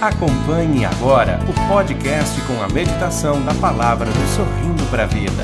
Acompanhe agora o podcast com a meditação da palavra do Sorrindo para a Vida.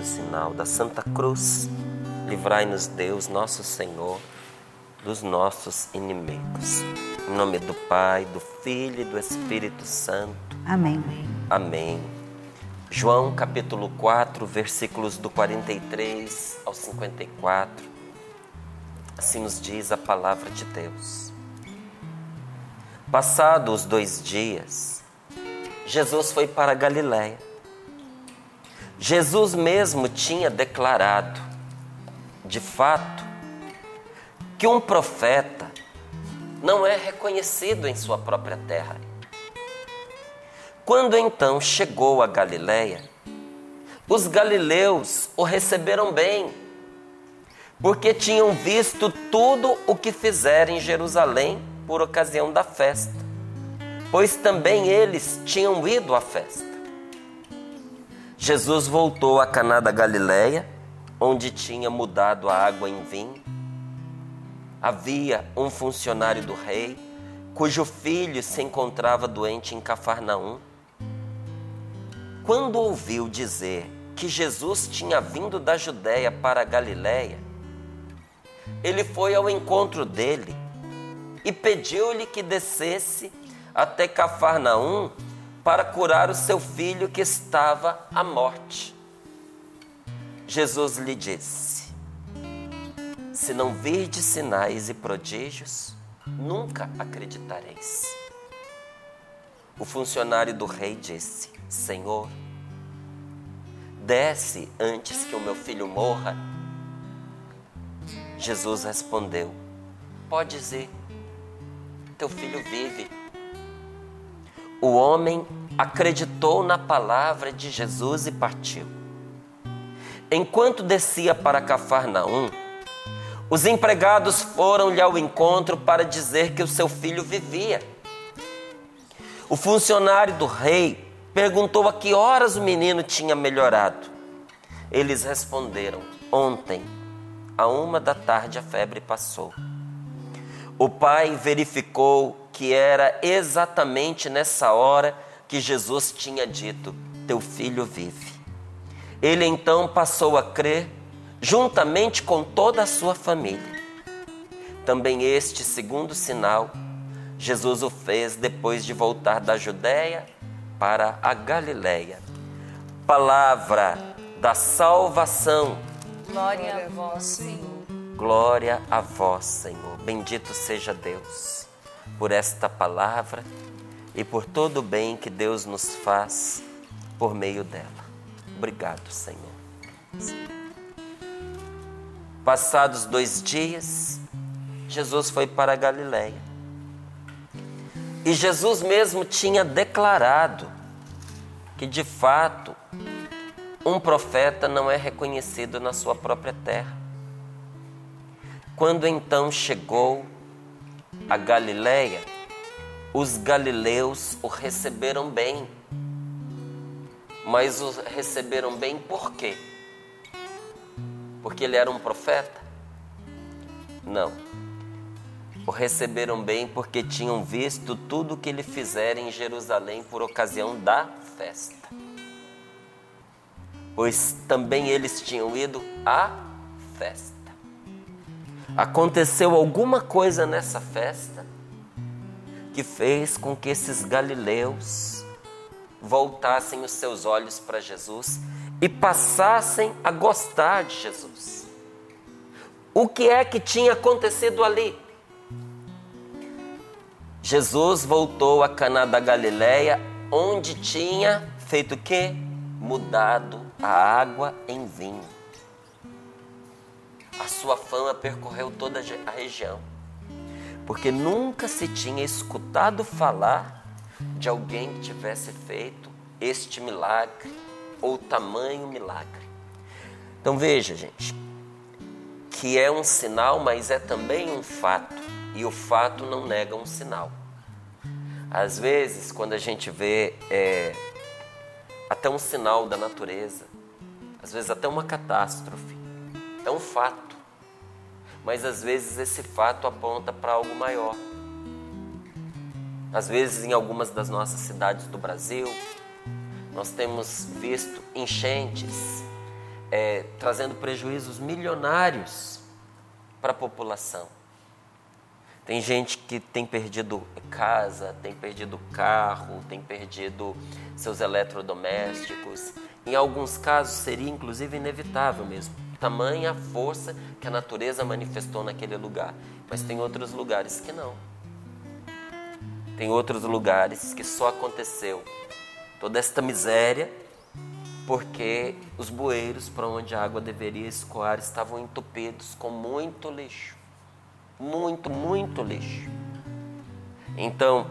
No sinal da Santa Cruz, livrai-nos Deus, nosso Senhor, dos nossos inimigos. Em nome do Pai, do Filho e do Espírito Santo. Amém. Amém. João capítulo 4, versículos do 43 ao 54. Assim nos diz a palavra de Deus. Passados os dois dias, Jesus foi para Galiléia. Jesus mesmo tinha declarado, de fato, que um profeta não é reconhecido em sua própria terra. Quando então chegou a Galiléia, os galileus o receberam bem, porque tinham visto tudo o que fizeram em Jerusalém por ocasião da festa, pois também eles tinham ido à festa. Jesus voltou a Caná da Galileia, onde tinha mudado a água em vinho. Havia um funcionário do rei, cujo filho se encontrava doente em Cafarnaum. Quando ouviu dizer que Jesus tinha vindo da Judéia para a Galiléia, ele foi ao encontro dele e pediu-lhe que descesse até Cafarnaum para curar o seu filho que estava à morte. Jesus lhe disse: Se não virdes sinais e prodígios, nunca acreditareis. O funcionário do rei disse: Senhor, desce antes que o meu filho morra. Jesus respondeu: Podes ir teu filho vive. O homem acreditou na palavra de Jesus e partiu. Enquanto descia para Cafarnaum, os empregados foram-lhe ao encontro para dizer que o seu filho vivia. O funcionário do rei perguntou a que horas o menino tinha melhorado. Eles responderam: Ontem, a uma da tarde, a febre passou. O pai verificou que era exatamente nessa hora que Jesus tinha dito: Teu filho vive. Ele então passou a crer, juntamente com toda a sua família. Também este segundo sinal, Jesus o fez depois de voltar da Judéia para a Galiléia. Palavra da salvação. Glória a vós, Senhor. Glória a vós, Senhor. Bendito seja Deus por esta palavra e por todo o bem que Deus nos faz por meio dela. Obrigado, Senhor. Passados dois dias, Jesus foi para a Galiléia. E Jesus mesmo tinha declarado que, de fato, um profeta não é reconhecido na sua própria terra. Quando então chegou a Galiléia, os galileus o receberam bem. Mas o receberam bem por quê? Porque ele era um profeta? Não. O receberam bem porque tinham visto tudo o que ele fizera em Jerusalém por ocasião da festa. Pois também eles tinham ido à festa aconteceu alguma coisa nessa festa que fez com que esses galileus voltassem os seus olhos para Jesus e passassem a gostar de Jesus. O que é que tinha acontecido ali? Jesus voltou a Caná da Galileia, onde tinha feito o quê? Mudado a água em vinho a sua fama percorreu toda a região, porque nunca se tinha escutado falar de alguém que tivesse feito este milagre ou tamanho milagre. Então veja, gente, que é um sinal, mas é também um fato, e o fato não nega um sinal. Às vezes, quando a gente vê é, até um sinal da natureza, às vezes até uma catástrofe, é um fato mas às vezes esse fato aponta para algo maior. Às vezes, em algumas das nossas cidades do Brasil, nós temos visto enchentes é, trazendo prejuízos milionários para a população. Tem gente que tem perdido casa, tem perdido carro, tem perdido seus eletrodomésticos. Em alguns casos seria inclusive inevitável mesmo. Tamanha a força que a natureza manifestou naquele lugar. Mas tem outros lugares que não. Tem outros lugares que só aconteceu toda esta miséria porque os bueiros para onde a água deveria escoar estavam entupidos com muito lixo. Muito, muito lixo. Então,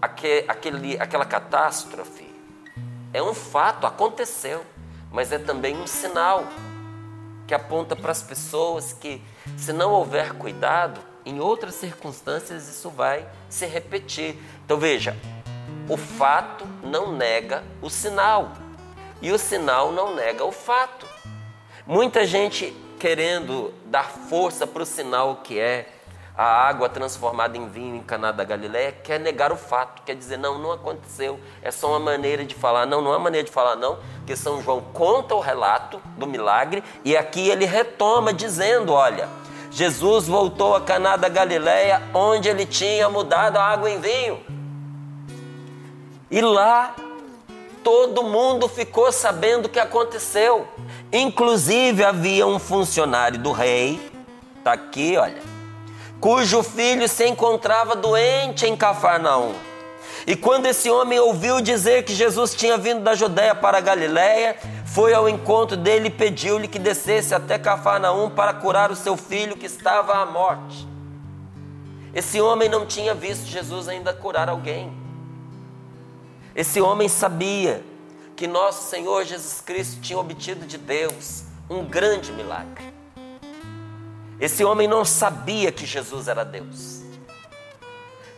aquele, aquela catástrofe é um fato, aconteceu, mas é também um sinal que aponta para as pessoas que, se não houver cuidado, em outras circunstâncias isso vai se repetir. Então veja, o fato não nega o sinal e o sinal não nega o fato. Muita gente querendo dar força para o sinal que é a água transformada em vinho em Caná da Galileia, quer negar o fato, quer dizer, não, não aconteceu, é só uma maneira de falar. Não, não é uma maneira de falar, não, porque São João conta o relato do milagre e aqui ele retoma dizendo, olha, Jesus voltou a Caná da Galileia, onde ele tinha mudado a água em vinho. E lá todo mundo ficou sabendo o que aconteceu. Inclusive havia um funcionário do rei, tá aqui, olha, cujo filho se encontrava doente em Cafarnaum. E quando esse homem ouviu dizer que Jesus tinha vindo da Judéia para a Galiléia, foi ao encontro dele e pediu-lhe que descesse até Cafarnaum para curar o seu filho que estava à morte. Esse homem não tinha visto Jesus ainda curar alguém. Esse homem sabia que nosso Senhor Jesus Cristo tinha obtido de Deus um grande milagre. Esse homem não sabia que Jesus era Deus,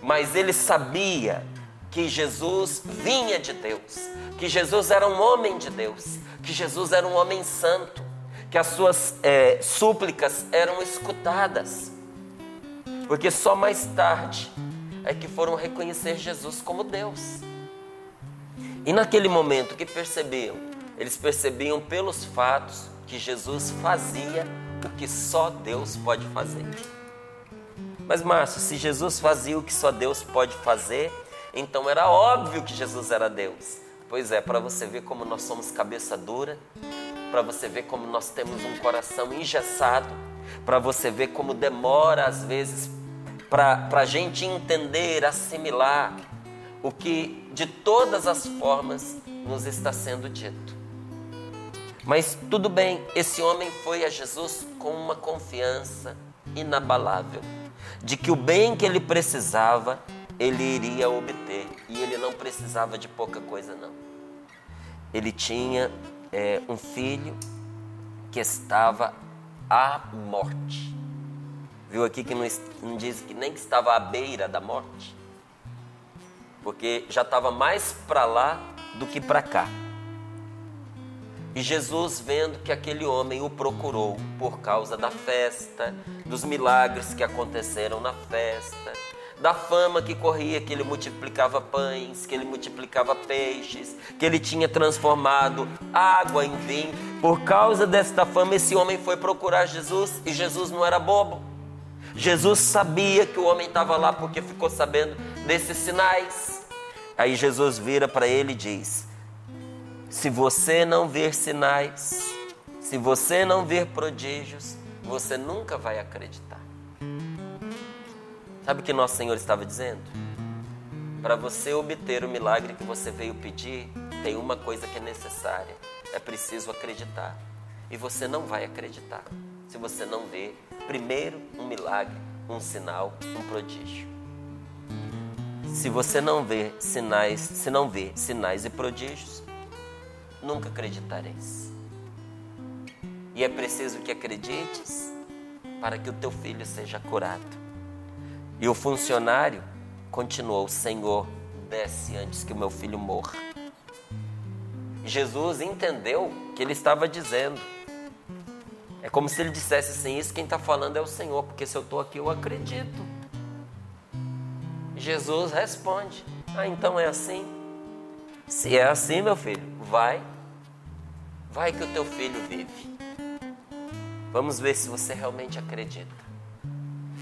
mas ele sabia que Jesus vinha de Deus, que Jesus era um homem de Deus, que Jesus era um homem santo, que as suas é, súplicas eram escutadas, porque só mais tarde é que foram reconhecer Jesus como Deus. E naquele momento que percebiam, eles percebiam pelos fatos que Jesus fazia o que só Deus pode fazer. Mas Márcio, se Jesus fazia o que só Deus pode fazer, então era óbvio que Jesus era Deus. Pois é, para você ver como nós somos cabeça dura, para você ver como nós temos um coração engessado, para você ver como demora às vezes para a gente entender, assimilar o que de todas as formas nos está sendo dito. Mas tudo bem, esse homem foi a Jesus com uma confiança inabalável de que o bem que ele precisava, ele iria obter. E ele não precisava de pouca coisa, não. Ele tinha é, um filho que estava à morte. Viu aqui que não, não diz que nem que estava à beira da morte? porque já estava mais para lá do que para cá. E Jesus, vendo que aquele homem o procurou por causa da festa, dos milagres que aconteceram na festa, da fama que corria, que ele multiplicava pães, que ele multiplicava peixes, que ele tinha transformado água em vinho. Por causa desta fama, esse homem foi procurar Jesus e Jesus não era bobo. Jesus sabia que o homem estava lá porque ficou sabendo desses sinais. Aí Jesus vira para ele e diz: Se você não ver sinais, se você não ver prodígios, você nunca vai acreditar. Sabe o que nosso Senhor estava dizendo? Para você obter o milagre que você veio pedir, tem uma coisa que é necessária: é preciso acreditar. E você não vai acreditar se você não ver primeiro um milagre, um sinal, um prodígio. Se você não vê sinais, se não vê sinais e prodígios, nunca acreditareis. E é preciso que acredites para que o teu filho seja curado. E o funcionário continuou: Senhor, desce antes que o meu filho morra. Jesus entendeu que ele estava dizendo. É como se ele dissesse assim: Isso quem está falando é o Senhor, porque se eu estou aqui eu acredito. Jesus responde: Ah, então é assim? Se é assim, meu filho, vai, vai que o teu filho vive. Vamos ver se você realmente acredita.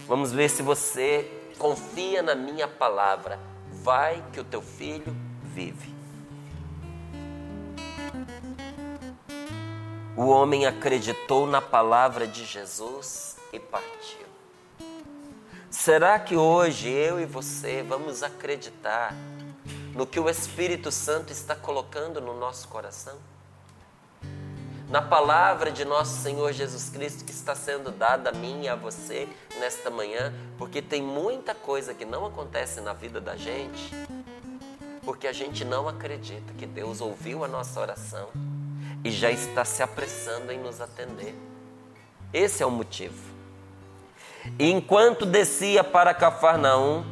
Vamos ver se você confia na minha palavra. Vai que o teu filho vive. O homem acreditou na palavra de Jesus e partiu. Será que hoje eu e você vamos acreditar no que o Espírito Santo está colocando no nosso coração? Na palavra de nosso Senhor Jesus Cristo que está sendo dada a mim e a você nesta manhã, porque tem muita coisa que não acontece na vida da gente, porque a gente não acredita que Deus ouviu a nossa oração e já está se apressando em nos atender. Esse é o motivo. Enquanto descia para Cafarnaum,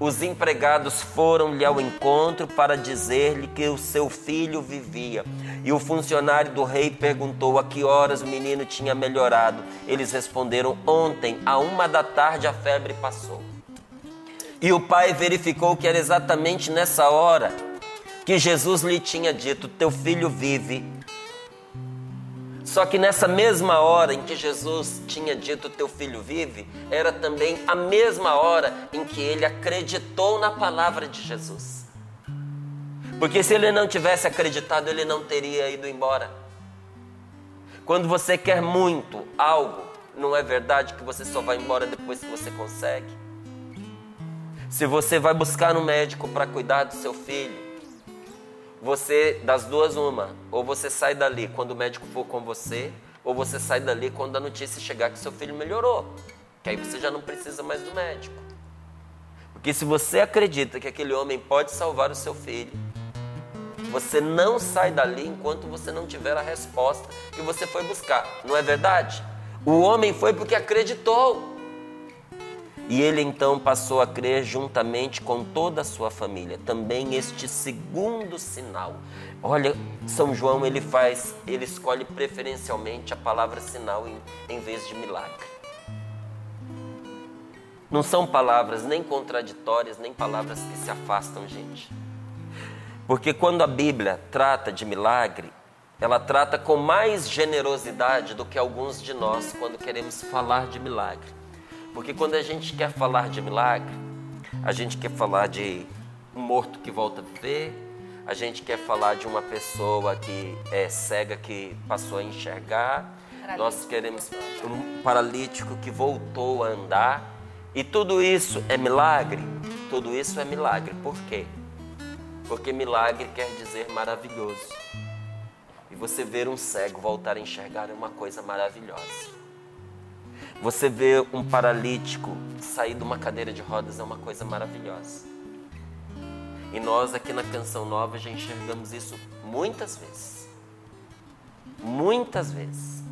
os empregados foram-lhe ao encontro para dizer-lhe que o seu filho vivia. E o funcionário do rei perguntou a que horas o menino tinha melhorado. Eles responderam: Ontem, a uma da tarde, a febre passou. E o pai verificou que era exatamente nessa hora que Jesus lhe tinha dito: Teu filho vive. Só que nessa mesma hora em que Jesus tinha dito teu filho vive, era também a mesma hora em que ele acreditou na palavra de Jesus. Porque se ele não tivesse acreditado, ele não teria ido embora. Quando você quer muito algo, não é verdade que você só vai embora depois que você consegue? Se você vai buscar um médico para cuidar do seu filho, você, das duas, uma. Ou você sai dali quando o médico for com você, ou você sai dali quando a notícia chegar que seu filho melhorou. Que aí você já não precisa mais do médico. Porque se você acredita que aquele homem pode salvar o seu filho, você não sai dali enquanto você não tiver a resposta que você foi buscar. Não é verdade? O homem foi porque acreditou. E ele então passou a crer juntamente com toda a sua família. Também este segundo sinal. Olha, São João ele faz, ele escolhe preferencialmente a palavra sinal em, em vez de milagre. Não são palavras nem contraditórias, nem palavras que se afastam, gente. Porque quando a Bíblia trata de milagre, ela trata com mais generosidade do que alguns de nós quando queremos falar de milagre. Porque quando a gente quer falar de milagre, a gente quer falar de um morto que volta a viver, a gente quer falar de uma pessoa que é cega que passou a enxergar, nós queremos um paralítico que voltou a andar. E tudo isso é milagre? Tudo isso é milagre. Por quê? Porque milagre quer dizer maravilhoso. E você ver um cego voltar a enxergar é uma coisa maravilhosa. Você vê um paralítico sair de uma cadeira de rodas é uma coisa maravilhosa. E nós aqui na Canção Nova já enxergamos isso muitas vezes. Muitas vezes.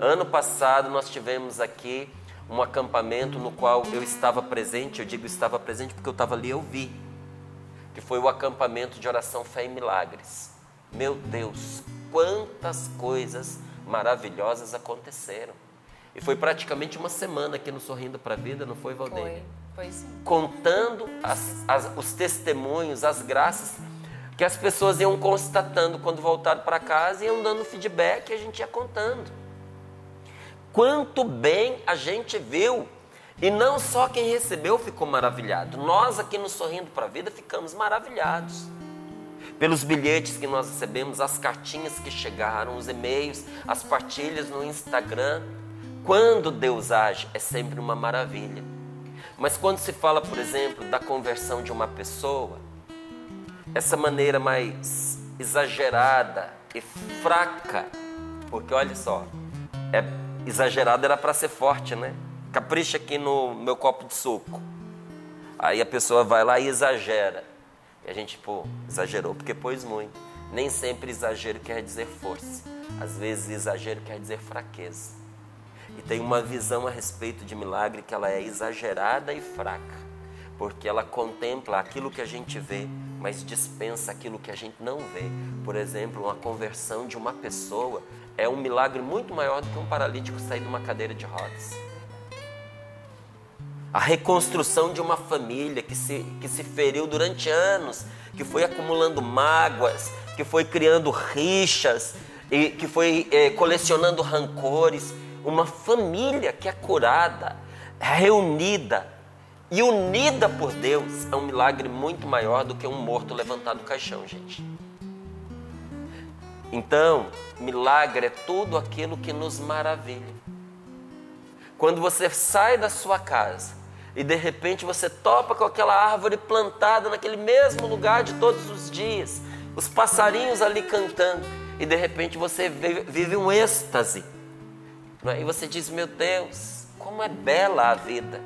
Ano passado nós tivemos aqui um acampamento no qual eu estava presente, eu digo estava presente porque eu estava ali eu vi. Que foi o acampamento de oração fé e milagres. Meu Deus, quantas coisas maravilhosas aconteceram. E foi praticamente uma semana aqui no Sorrindo para a Vida, não foi, Valdeir? Foi, foi sim. Contando as, as, os testemunhos, as graças que as pessoas iam constatando quando voltaram para casa e iam dando feedback e a gente ia contando. Quanto bem a gente viu. E não só quem recebeu ficou maravilhado. Nós aqui no Sorrindo para a Vida ficamos maravilhados. Pelos bilhetes que nós recebemos, as cartinhas que chegaram, os e-mails, as partilhas no Instagram. Quando Deus age, é sempre uma maravilha. Mas quando se fala, por exemplo, da conversão de uma pessoa, essa maneira mais exagerada e fraca, porque olha só, é exagerada era para ser forte, né? Capricha aqui no meu copo de suco. Aí a pessoa vai lá e exagera. E a gente, pô, exagerou porque pôs muito. Nem sempre exagero quer dizer força. Às vezes exagero quer dizer fraqueza e tem uma visão a respeito de milagre que ela é exagerada e fraca, porque ela contempla aquilo que a gente vê, mas dispensa aquilo que a gente não vê. Por exemplo, uma conversão de uma pessoa é um milagre muito maior do que um paralítico sair de uma cadeira de rodas. A reconstrução de uma família que se, que se feriu durante anos, que foi acumulando mágoas, que foi criando rixas, e que foi é, colecionando rancores, uma família que é curada, reunida e unida por Deus é um milagre muito maior do que um morto levantado do caixão, gente. Então, milagre é tudo aquilo que nos maravilha. Quando você sai da sua casa e de repente você topa com aquela árvore plantada naquele mesmo lugar de todos os dias, os passarinhos ali cantando, e de repente você vive um êxtase. É? E você diz: Meu Deus, como é bela a vida,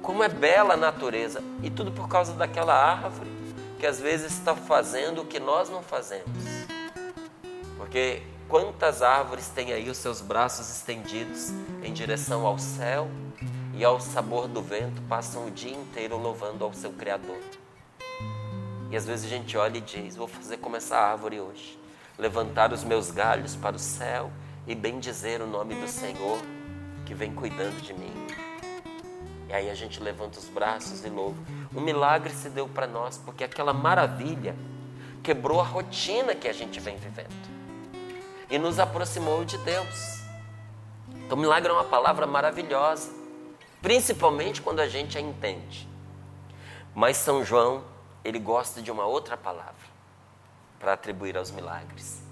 como é bela a natureza, e tudo por causa daquela árvore que às vezes está fazendo o que nós não fazemos. Porque quantas árvores têm aí os seus braços estendidos em direção ao céu e ao sabor do vento, passam o dia inteiro louvando ao seu Criador. E às vezes a gente olha e diz: Vou fazer como essa árvore hoje, levantar os meus galhos para o céu e bendizer o nome do Senhor que vem cuidando de mim. E aí a gente levanta os braços e louva. Um milagre se deu para nós, porque aquela maravilha quebrou a rotina que a gente vem vivendo e nos aproximou de Deus. Então, milagre é uma palavra maravilhosa, principalmente quando a gente a entende. Mas São João, ele gosta de uma outra palavra para atribuir aos milagres,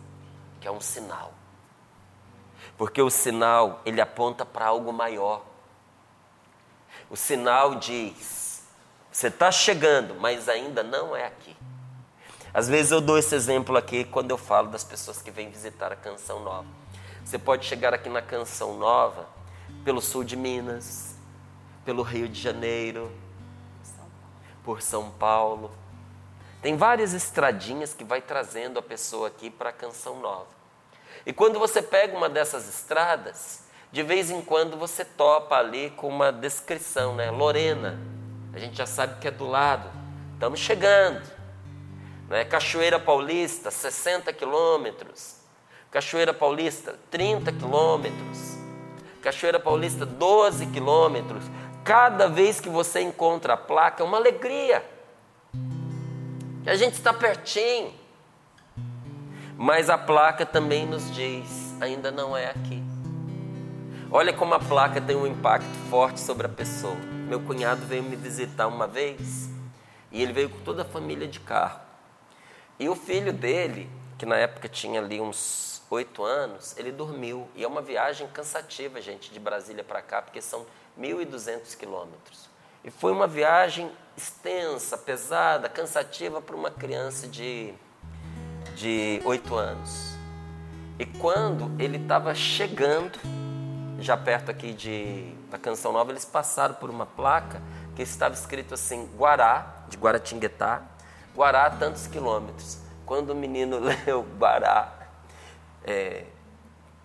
que é um sinal. Porque o sinal, ele aponta para algo maior. O sinal diz: você está chegando, mas ainda não é aqui. Às vezes eu dou esse exemplo aqui quando eu falo das pessoas que vêm visitar a Canção Nova. Você pode chegar aqui na Canção Nova pelo sul de Minas, pelo Rio de Janeiro, por São Paulo. Tem várias estradinhas que vai trazendo a pessoa aqui para a Canção Nova. E quando você pega uma dessas estradas, de vez em quando você topa ali com uma descrição, né? Lorena. A gente já sabe que é do lado. Estamos chegando. Né? Cachoeira Paulista, 60 quilômetros. Cachoeira Paulista, 30 quilômetros. Cachoeira Paulista, 12 quilômetros. Cada vez que você encontra a placa, é uma alegria. A gente está pertinho. Mas a placa também nos diz: ainda não é aqui. Olha como a placa tem um impacto forte sobre a pessoa. Meu cunhado veio me visitar uma vez e ele veio com toda a família de carro. E o filho dele, que na época tinha ali uns oito anos, ele dormiu. E é uma viagem cansativa, gente, de Brasília para cá, porque são 1.200 quilômetros. E foi uma viagem extensa, pesada, cansativa para uma criança de de oito anos. E quando ele estava chegando, já perto aqui de, da Canção Nova, eles passaram por uma placa que estava escrito assim, Guará, de Guaratinguetá, Guará tantos quilômetros. Quando o menino leu Guará, é,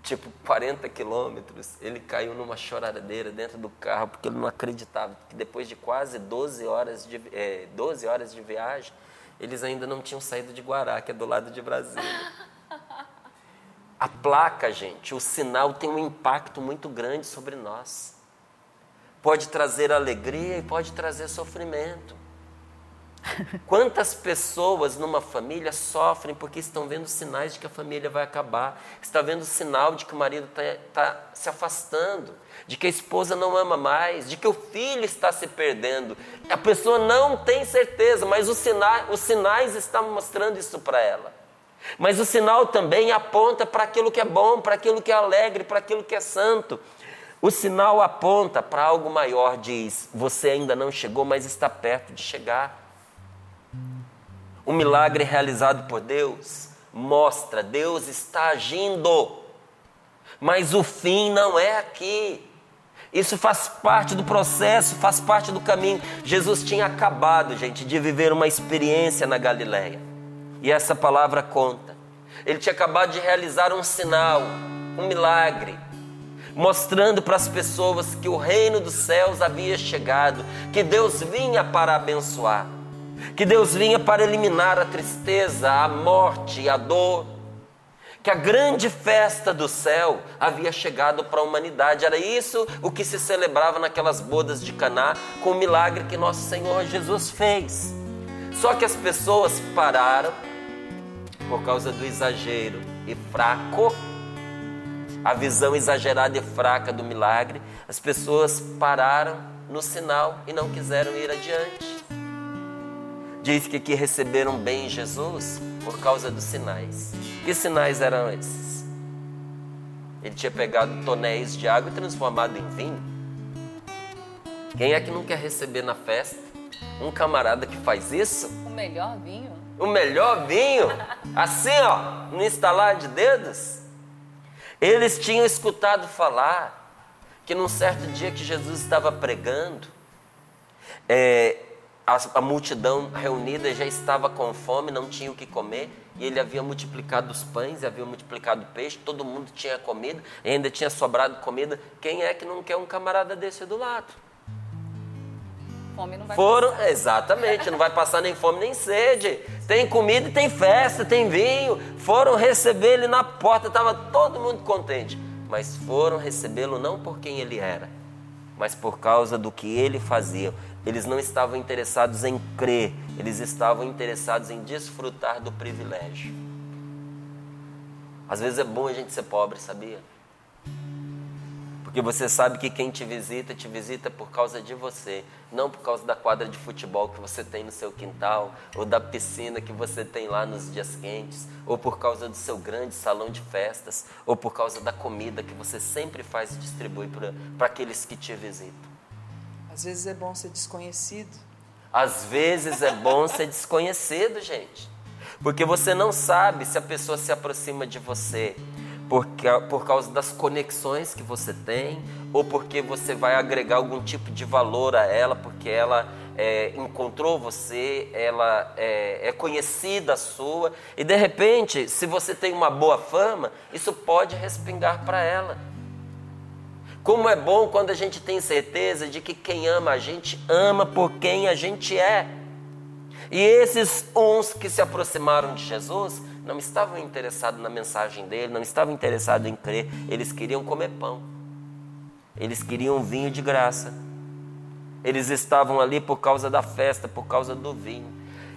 tipo 40 quilômetros, ele caiu numa choradeira dentro do carro, porque ele não acreditava que depois de quase 12 horas de, é, 12 horas de viagem, eles ainda não tinham saído de Guará, que é do lado de Brasília. A placa, gente, o sinal tem um impacto muito grande sobre nós. Pode trazer alegria e pode trazer sofrimento. Quantas pessoas numa família sofrem porque estão vendo sinais de que a família vai acabar, está vendo sinal de que o marido está tá se afastando, de que a esposa não ama mais, de que o filho está se perdendo. A pessoa não tem certeza, mas os sinais, os sinais estão mostrando isso para ela. Mas o sinal também aponta para aquilo que é bom, para aquilo que é alegre, para aquilo que é santo. O sinal aponta para algo maior, diz: você ainda não chegou, mas está perto de chegar. Um milagre realizado por Deus mostra Deus está agindo, mas o fim não é aqui. Isso faz parte do processo, faz parte do caminho. Jesus tinha acabado, gente, de viver uma experiência na Galileia. E essa palavra conta. Ele tinha acabado de realizar um sinal, um milagre, mostrando para as pessoas que o reino dos céus havia chegado, que Deus vinha para abençoar que Deus vinha para eliminar a tristeza, a morte e a dor, que a grande festa do céu havia chegado para a humanidade. Era isso o que se celebrava naquelas bodas de Caná, com o milagre que nosso Senhor Jesus fez. Só que as pessoas pararam por causa do exagero e fraco, a visão exagerada e fraca do milagre, as pessoas pararam no sinal e não quiseram ir adiante. Diz que aqui receberam bem Jesus por causa dos sinais. Que sinais eram esses? Ele tinha pegado tonéis de água e transformado em vinho. Quem é que não quer receber na festa um camarada que faz isso? O melhor vinho. O melhor vinho? Assim, ó, no instalar de dedos? Eles tinham escutado falar que num certo dia que Jesus estava pregando, é, a, a, multidão reunida já estava com fome, não tinha o que comer, e ele havia multiplicado os pães, havia multiplicado o peixe, todo mundo tinha comida, ainda tinha sobrado comida. Quem é que não quer um camarada desse do lado? Fome não vai Foram, passar. exatamente, não vai passar nem fome nem sede. Tem comida tem festa, tem vinho. Foram receber ele na porta, estava todo mundo contente. Mas foram recebê-lo não por quem ele era, mas por causa do que ele fazia. Eles não estavam interessados em crer, eles estavam interessados em desfrutar do privilégio. Às vezes é bom a gente ser pobre, sabia? Porque você sabe que quem te visita, te visita por causa de você, não por causa da quadra de futebol que você tem no seu quintal, ou da piscina que você tem lá nos dias quentes, ou por causa do seu grande salão de festas, ou por causa da comida que você sempre faz e distribui para aqueles que te visitam. Às vezes é bom ser desconhecido. Às vezes é bom ser desconhecido, gente. Porque você não sabe se a pessoa se aproxima de você por, por causa das conexões que você tem, ou porque você vai agregar algum tipo de valor a ela, porque ela é, encontrou você, ela é, é conhecida sua, e de repente, se você tem uma boa fama, isso pode respingar para ela. Como é bom quando a gente tem certeza de que quem ama a gente ama por quem a gente é. E esses uns que se aproximaram de Jesus não estavam interessados na mensagem dele, não estavam interessados em crer, eles queriam comer pão. Eles queriam vinho de graça. Eles estavam ali por causa da festa, por causa do vinho.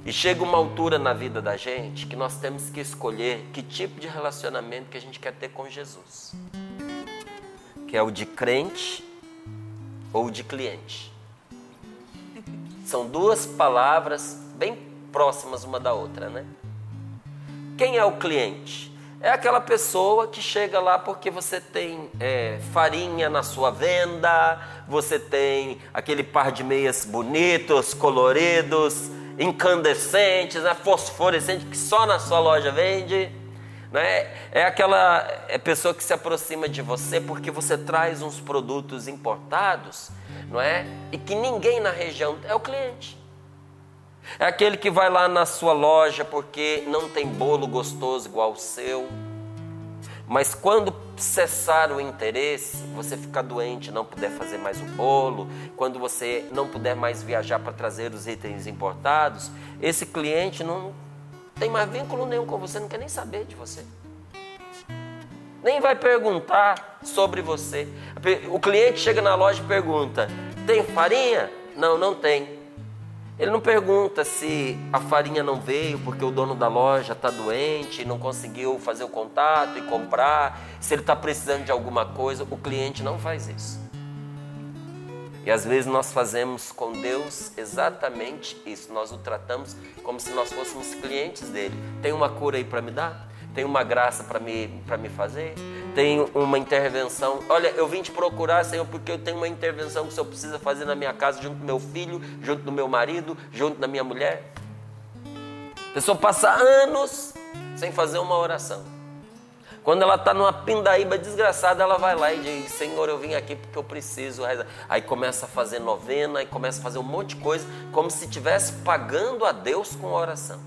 E chega uma altura na vida da gente que nós temos que escolher que tipo de relacionamento que a gente quer ter com Jesus. Que é o de crente ou de cliente. São duas palavras bem próximas uma da outra, né? Quem é o cliente? É aquela pessoa que chega lá porque você tem é, farinha na sua venda, você tem aquele par de meias bonitos, coloridos, incandescentes, né, fosforescentes que só na sua loja vende. Né? É aquela é pessoa que se aproxima de você porque você traz uns produtos importados, não é? E que ninguém na região é o cliente. É aquele que vai lá na sua loja porque não tem bolo gostoso igual o seu. Mas quando cessar o interesse, você ficar doente, não puder fazer mais o bolo, quando você não puder mais viajar para trazer os itens importados, esse cliente não tem mais vínculo nenhum com você, não quer nem saber de você. Nem vai perguntar sobre você. O cliente chega na loja e pergunta: tem farinha? Não, não tem. Ele não pergunta se a farinha não veio porque o dono da loja está doente, não conseguiu fazer o contato e comprar, se ele está precisando de alguma coisa. O cliente não faz isso. E às vezes nós fazemos com Deus exatamente isso. Nós o tratamos como se nós fôssemos clientes dele. Tem uma cura aí para me dar? Tem uma graça para me, me fazer? Tem uma intervenção? Olha, eu vim te procurar, Senhor, porque eu tenho uma intervenção que o Senhor precisa fazer na minha casa, junto do meu filho, junto do meu marido, junto da minha mulher. A pessoa passa anos sem fazer uma oração. Quando ela está numa pindaíba desgraçada, ela vai lá e diz: Senhor, eu vim aqui porque eu preciso. Aí começa a fazer novena, aí começa a fazer um monte de coisa, como se estivesse pagando a Deus com oração.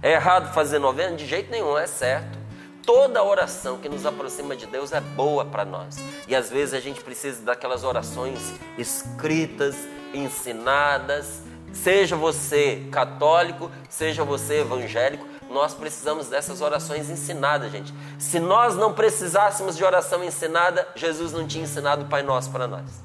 É errado fazer novena? De jeito nenhum, é certo. Toda oração que nos aproxima de Deus é boa para nós. E às vezes a gente precisa daquelas orações escritas, ensinadas. Seja você católico, seja você evangélico, nós precisamos dessas orações ensinadas, gente. Se nós não precisássemos de oração ensinada, Jesus não tinha ensinado o Pai Nosso para nós.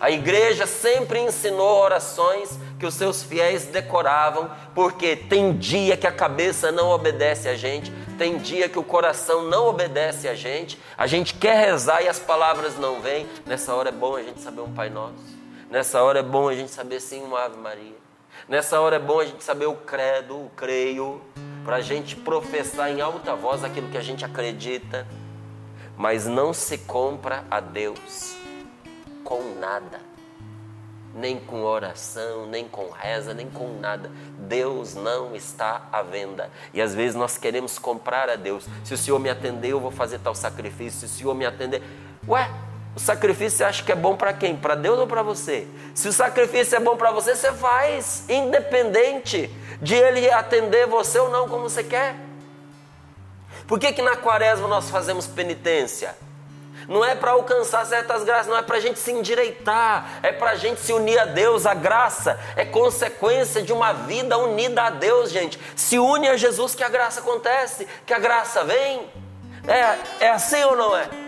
A igreja sempre ensinou orações que os seus fiéis decoravam, porque tem dia que a cabeça não obedece a gente, tem dia que o coração não obedece a gente, a gente quer rezar e as palavras não vêm. Nessa hora é bom a gente saber um Pai Nosso. Nessa hora é bom a gente saber sim uma Ave Maria. Nessa hora é bom a gente saber o credo, o creio, para a gente professar em alta voz aquilo que a gente acredita. Mas não se compra a Deus com nada. Nem com oração, nem com reza, nem com nada. Deus não está à venda. E às vezes nós queremos comprar a Deus. Se o Senhor me atender, eu vou fazer tal sacrifício. Se o Senhor me atender. Ué, o sacrifício você acha que é bom para quem? Para Deus ou para você? Se o sacrifício é bom para você, você faz, independente de ele atender você ou não como você quer. Por que, que na quaresma nós fazemos penitência? Não é para alcançar certas graças, não é para a gente se endireitar, é para a gente se unir a Deus. A graça é consequência de uma vida unida a Deus, gente. Se une a Jesus que a graça acontece, que a graça vem. É, é assim ou não é?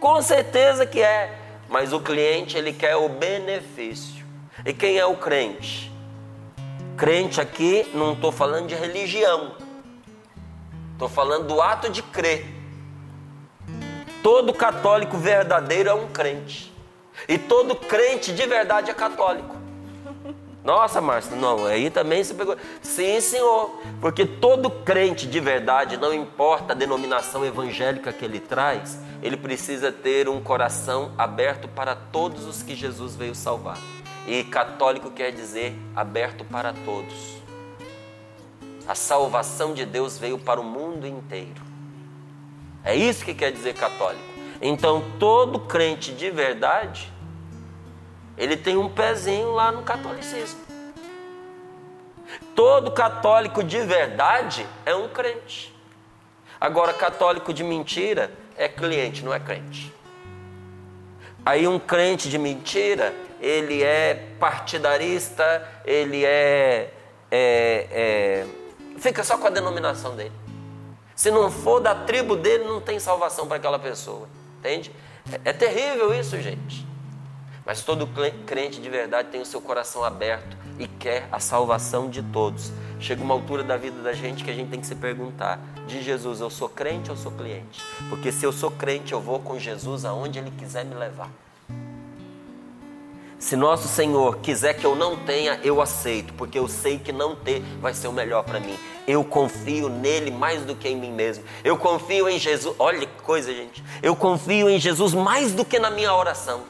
Com certeza que é. Mas o cliente, ele quer o benefício. E quem é o crente? Crente aqui, não estou falando de religião. Estou falando do ato de crer. Todo católico verdadeiro é um crente. E todo crente de verdade é católico. Nossa, Márcio, não, aí também você pegou. Sim, senhor, porque todo crente de verdade, não importa a denominação evangélica que ele traz, ele precisa ter um coração aberto para todos os que Jesus veio salvar. E católico quer dizer aberto para todos. A salvação de Deus veio para o mundo inteiro. É isso que quer dizer católico. Então, todo crente de verdade, ele tem um pezinho lá no catolicismo. Todo católico de verdade é um crente. Agora, católico de mentira é cliente, não é crente. Aí, um crente de mentira, ele é partidarista, ele é, é, é fica só com a denominação dele. Se não for da tribo dele, não tem salvação para aquela pessoa. Entende? É, é terrível isso, gente. Mas todo crente de verdade tem o seu coração aberto e quer a salvação de todos. Chega uma altura da vida da gente que a gente tem que se perguntar: de Jesus, eu sou crente ou sou cliente? Porque se eu sou crente, eu vou com Jesus aonde Ele quiser me levar. Se nosso Senhor quiser que eu não tenha, eu aceito, porque eu sei que não ter vai ser o melhor para mim. Eu confio nele mais do que em mim mesmo. Eu confio em Jesus. Olha que coisa, gente. Eu confio em Jesus mais do que na minha oração.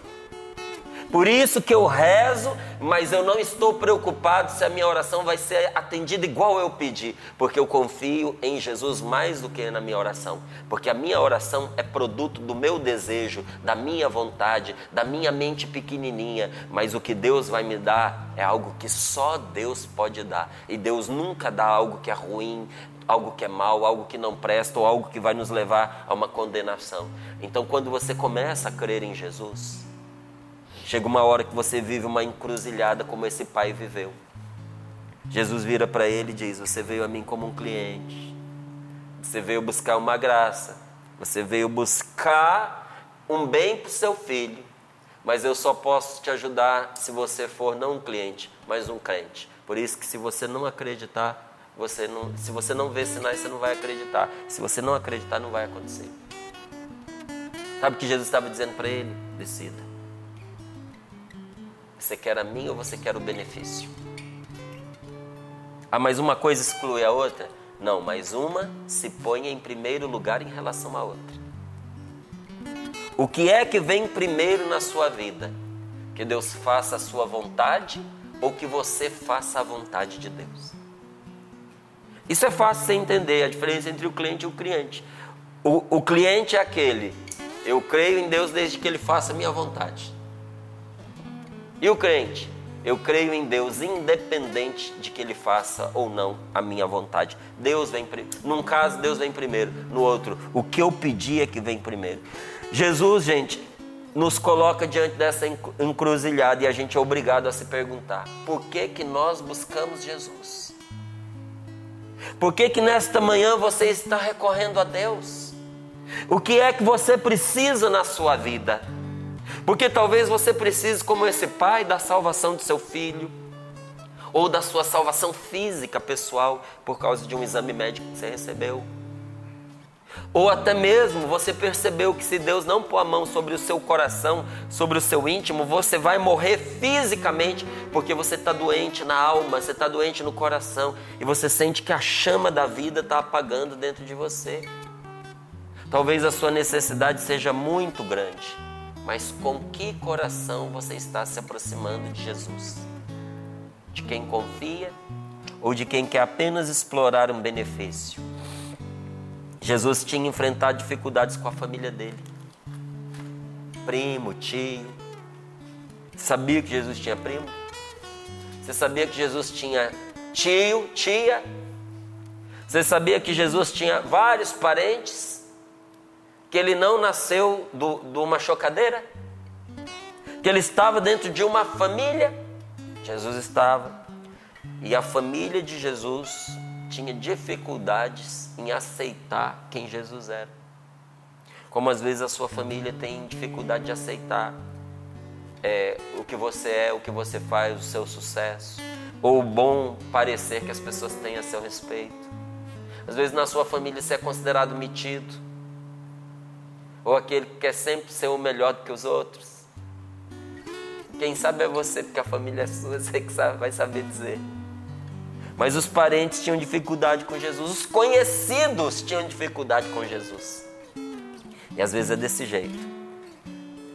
Por isso que eu rezo, mas eu não estou preocupado se a minha oração vai ser atendida igual eu pedi, porque eu confio em Jesus mais do que na minha oração, porque a minha oração é produto do meu desejo, da minha vontade, da minha mente pequenininha, mas o que Deus vai me dar é algo que só Deus pode dar, e Deus nunca dá algo que é ruim, algo que é mal, algo que não presta ou algo que vai nos levar a uma condenação. Então, quando você começa a crer em Jesus, Chega uma hora que você vive uma encruzilhada como esse pai viveu. Jesus vira para ele e diz: Você veio a mim como um cliente. Você veio buscar uma graça. Você veio buscar um bem para o seu filho. Mas eu só posso te ajudar se você for não um cliente, mas um crente. Por isso que se você não acreditar, você não, se você não vê sinais, você não vai acreditar. Se você não acreditar, não vai acontecer. Sabe o que Jesus estava dizendo para ele? Decida. Você quer a mim ou você quer o benefício? Ah, mas uma coisa exclui a outra? Não, mas uma se põe em primeiro lugar em relação à outra. O que é que vem primeiro na sua vida? Que Deus faça a sua vontade ou que você faça a vontade de Deus? Isso é fácil de entender, a diferença entre o cliente e o cliente. O, o cliente é aquele, eu creio em Deus desde que Ele faça a minha vontade. E o crente? Eu creio em Deus, independente de que Ele faça ou não a minha vontade. Deus vem primeiro. Num caso, Deus vem primeiro. No outro, o que eu pedi é que vem primeiro. Jesus, gente, nos coloca diante dessa encruzilhada e a gente é obrigado a se perguntar: por que, que nós buscamos Jesus? Por que, que nesta manhã você está recorrendo a Deus? O que é que você precisa na sua vida? Porque talvez você precise, como esse pai, da salvação do seu filho, ou da sua salvação física pessoal por causa de um exame médico que você recebeu. Ou até mesmo você percebeu que se Deus não pôr a mão sobre o seu coração, sobre o seu íntimo, você vai morrer fisicamente, porque você está doente na alma, você está doente no coração, e você sente que a chama da vida está apagando dentro de você. Talvez a sua necessidade seja muito grande, mas com que coração você está se aproximando de Jesus? De quem confia ou de quem quer apenas explorar um benefício? Jesus tinha enfrentado dificuldades com a família dele. Primo, tio. Sabia que Jesus tinha primo? Você sabia que Jesus tinha tio, tia? Você sabia que Jesus tinha vários parentes? Que ele não nasceu de uma chocadeira? Que ele estava dentro de uma família? Jesus estava. E a família de Jesus tinha dificuldades em aceitar quem Jesus era. Como às vezes a sua família tem dificuldade de aceitar é, o que você é, o que você faz, o seu sucesso, ou o bom parecer que as pessoas têm a seu respeito. Às vezes na sua família você é considerado metido, ou aquele que quer sempre ser o melhor do que os outros. Quem sabe é você, porque a família é sua, você que sabe, vai saber dizer. Mas os parentes tinham dificuldade com Jesus, os conhecidos tinham dificuldade com Jesus. E às vezes é desse jeito.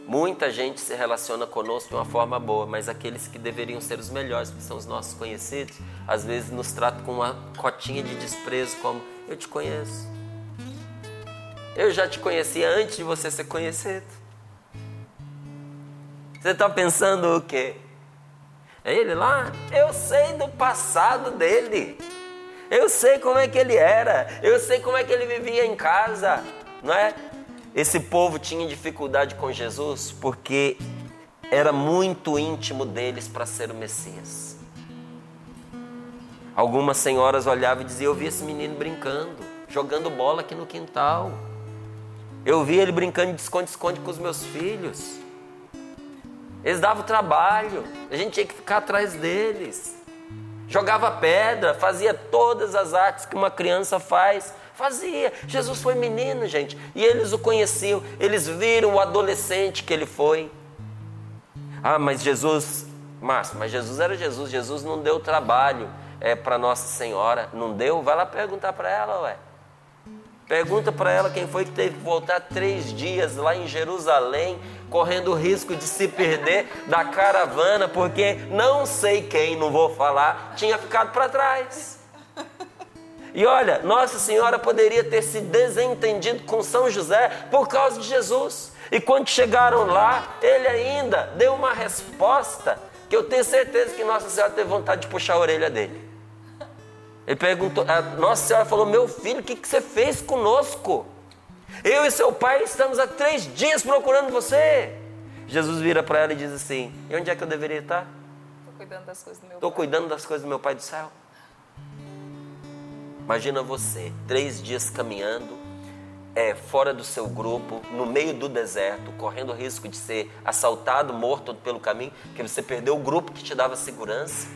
Muita gente se relaciona conosco de uma forma boa, mas aqueles que deveriam ser os melhores, que são os nossos conhecidos, às vezes nos tratam com uma cotinha de desprezo, como eu te conheço. Eu já te conhecia antes de você ser conhecido. Você está pensando o quê? É ele lá? Eu sei do passado dele. Eu sei como é que ele era. Eu sei como é que ele vivia em casa. Não é? Esse povo tinha dificuldade com Jesus porque era muito íntimo deles para ser o Messias. Algumas senhoras olhavam e diziam: Eu vi esse menino brincando, jogando bola aqui no quintal. Eu vi ele brincando de esconde-esconde com os meus filhos. Eles davam trabalho, a gente tinha que ficar atrás deles. Jogava pedra, fazia todas as artes que uma criança faz. Fazia. Jesus foi menino, gente. E eles o conheciam, eles viram o adolescente que ele foi. Ah, mas Jesus, Márcio, mas Jesus era Jesus. Jesus não deu trabalho é, para Nossa Senhora. Não deu? Vai lá perguntar para ela, ué. Pergunta para ela quem foi que teve que voltar três dias lá em Jerusalém, correndo o risco de se perder da caravana, porque não sei quem, não vou falar, tinha ficado para trás. E olha, Nossa Senhora poderia ter se desentendido com São José por causa de Jesus. E quando chegaram lá, ele ainda deu uma resposta que eu tenho certeza que Nossa Senhora teve vontade de puxar a orelha dele. Ele perguntou, a Nossa Senhora falou: Meu filho, o que, que você fez conosco? Eu e seu pai estamos há três dias procurando você. Jesus vira para ela e diz assim: E onde é que eu deveria estar? Estou cuidando das coisas do meu Estou cuidando das coisas do meu pai do céu. Imagina você, três dias caminhando, é, fora do seu grupo, no meio do deserto, correndo o risco de ser assaltado, morto pelo caminho, porque você perdeu o grupo que te dava segurança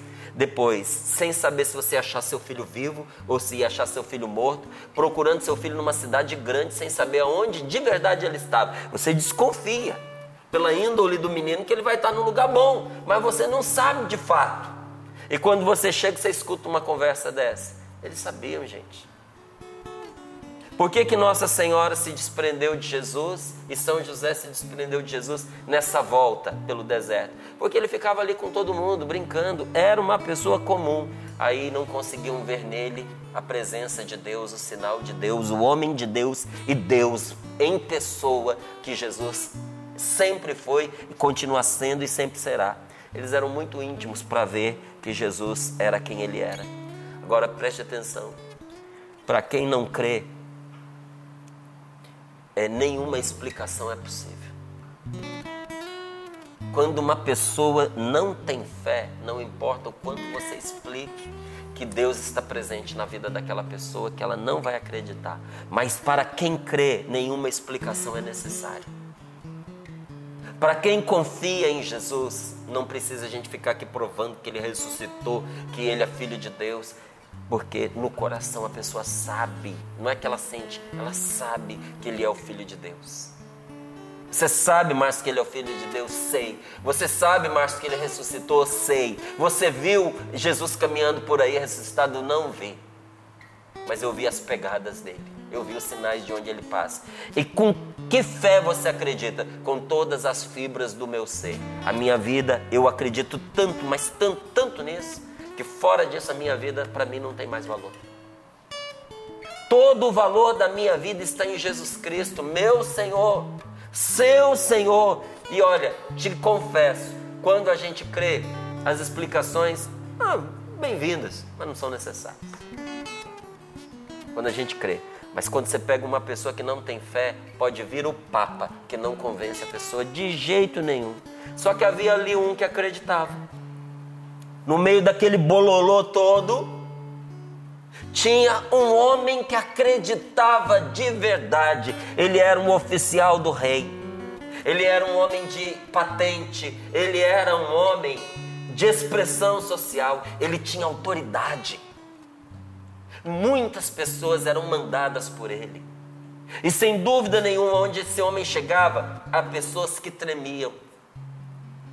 depois, sem saber se você ia achar seu filho vivo ou se ia achar seu filho morto, procurando seu filho numa cidade grande, sem saber aonde de verdade ele estava. Você desconfia pela índole do menino que ele vai estar num lugar bom, mas você não sabe de fato. E quando você chega, você escuta uma conversa dessa. Eles sabiam, gente. Por que, que Nossa Senhora se desprendeu de Jesus e São José se desprendeu de Jesus nessa volta pelo deserto? Porque ele ficava ali com todo mundo, brincando, era uma pessoa comum. Aí não conseguiam ver nele a presença de Deus, o sinal de Deus, o homem de Deus e Deus em pessoa que Jesus sempre foi e continua sendo e sempre será. Eles eram muito íntimos para ver que Jesus era quem ele era. Agora preste atenção. Para quem não crê, é, nenhuma explicação é possível. Quando uma pessoa não tem fé, não importa o quanto você explique que Deus está presente na vida daquela pessoa, que ela não vai acreditar. Mas para quem crê, nenhuma explicação é necessária. Para quem confia em Jesus, não precisa a gente ficar aqui provando que ele ressuscitou, que ele é filho de Deus, porque no coração a pessoa sabe, não é que ela sente, ela sabe que ele é o filho de Deus. Você sabe, Márcio, que ele é o filho de Deus? Sei. Você sabe, Márcio, que ele ressuscitou? Sei. Você viu Jesus caminhando por aí ressuscitado? Não vi. Mas eu vi as pegadas dele eu vi os sinais de onde ele passa. E com que fé você acredita? Com todas as fibras do meu ser. A minha vida, eu acredito tanto, mas tanto, tanto nisso, que fora disso a minha vida para mim não tem mais valor. Todo o valor da minha vida está em Jesus Cristo, meu Senhor, seu Senhor. E olha, te confesso, quando a gente crê, as explicações, ah, bem-vindas, mas não são necessárias. Quando a gente crê. Mas quando você pega uma pessoa que não tem fé, pode vir o Papa, que não convence a pessoa de jeito nenhum. Só que havia ali um que acreditava. No meio daquele bololô todo, tinha um homem que acreditava de verdade. Ele era um oficial do rei. Ele era um homem de patente. Ele era um homem de expressão social. Ele tinha autoridade. Muitas pessoas eram mandadas por ele. E sem dúvida nenhuma, onde esse homem chegava, há pessoas que tremiam.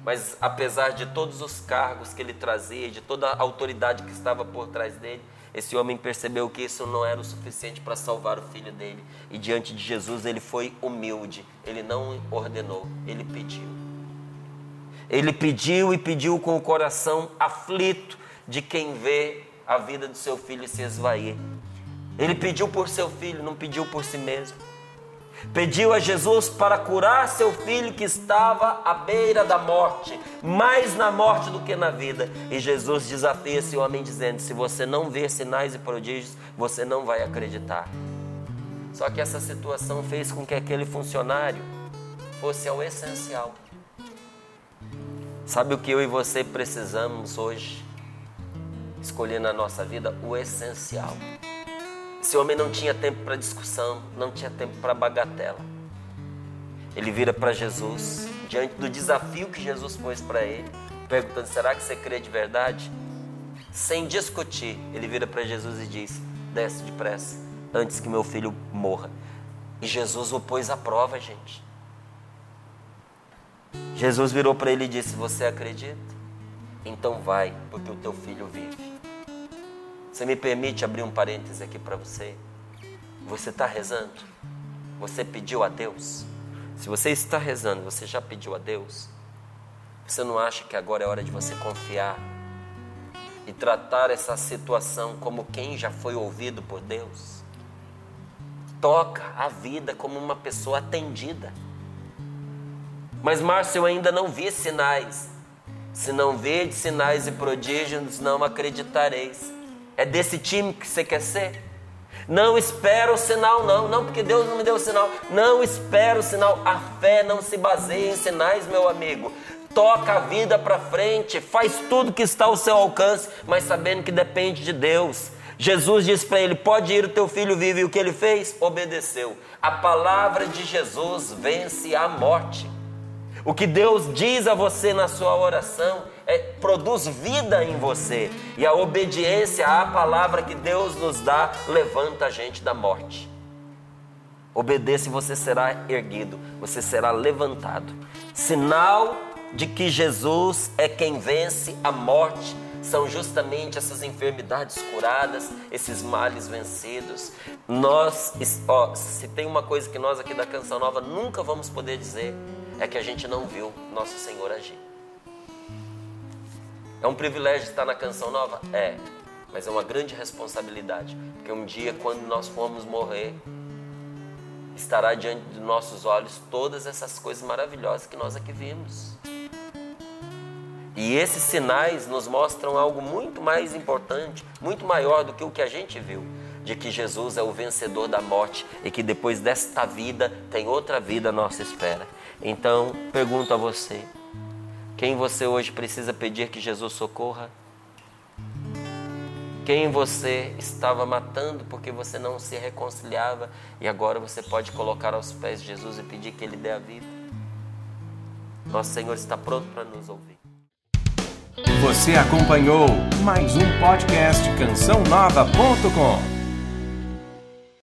Mas apesar de todos os cargos que ele trazia, de toda a autoridade que estava por trás dele, esse homem percebeu que isso não era o suficiente para salvar o filho dele. E diante de Jesus ele foi humilde. Ele não ordenou, ele pediu. Ele pediu e pediu com o coração aflito de quem vê a vida do seu filho se esvair. Ele pediu por seu filho, não pediu por si mesmo. Pediu a Jesus para curar seu filho que estava à beira da morte, mais na morte do que na vida. E Jesus desafia esse homem dizendo: Se você não ver sinais e prodígios, você não vai acreditar. Só que essa situação fez com que aquele funcionário fosse ao essencial. Sabe o que eu e você precisamos hoje? escolher na nossa vida o essencial. Esse homem não tinha tempo para discussão, não tinha tempo para bagatela. Ele vira para Jesus, diante do desafio que Jesus pôs para ele, perguntando: será que você crê de verdade? Sem discutir, ele vira para Jesus e diz: desce depressa, antes que meu filho morra. E Jesus o pôs à prova, gente. Jesus virou para ele e disse: Você acredita? Então vai, porque o teu filho vive. Você me permite abrir um parêntese aqui para você? Você está rezando? Você pediu a Deus? Se você está rezando, você já pediu a Deus? Você não acha que agora é hora de você confiar e tratar essa situação como quem já foi ouvido por Deus? Toca a vida como uma pessoa atendida. Mas, Márcio, eu ainda não vi sinais. Se não vede sinais e prodígios, não acreditareis. É desse time que você quer ser? Não espera o sinal, não. Não, porque Deus não me deu o sinal. Não espera o sinal. A fé não se baseia em sinais, meu amigo. Toca a vida para frente, faz tudo que está ao seu alcance, mas sabendo que depende de Deus. Jesus disse para ele: Pode ir, o teu filho vive. E o que ele fez? Obedeceu. A palavra de Jesus vence a morte. O que Deus diz a você na sua oração é, produz vida em você. E a obediência à palavra que Deus nos dá levanta a gente da morte. Obedeça e você será erguido, você será levantado. Sinal de que Jesus é quem vence a morte são justamente essas enfermidades curadas, esses males vencidos. Nós, ó, se tem uma coisa que nós aqui da Canção Nova nunca vamos poder dizer, é que a gente não viu nosso Senhor agir. É um privilégio estar na canção nova? É, mas é uma grande responsabilidade, porque um dia, quando nós formos morrer, estará diante de nossos olhos todas essas coisas maravilhosas que nós aqui vimos. E esses sinais nos mostram algo muito mais importante, muito maior do que o que a gente viu, de que Jesus é o vencedor da morte e que depois desta vida tem outra vida à nossa espera. Então, pergunto a você: quem você hoje precisa pedir que Jesus socorra? Quem você estava matando porque você não se reconciliava e agora você pode colocar aos pés de Jesus e pedir que Ele dê a vida? Nosso Senhor está pronto para nos ouvir. Você acompanhou mais um podcast cançãonova.com.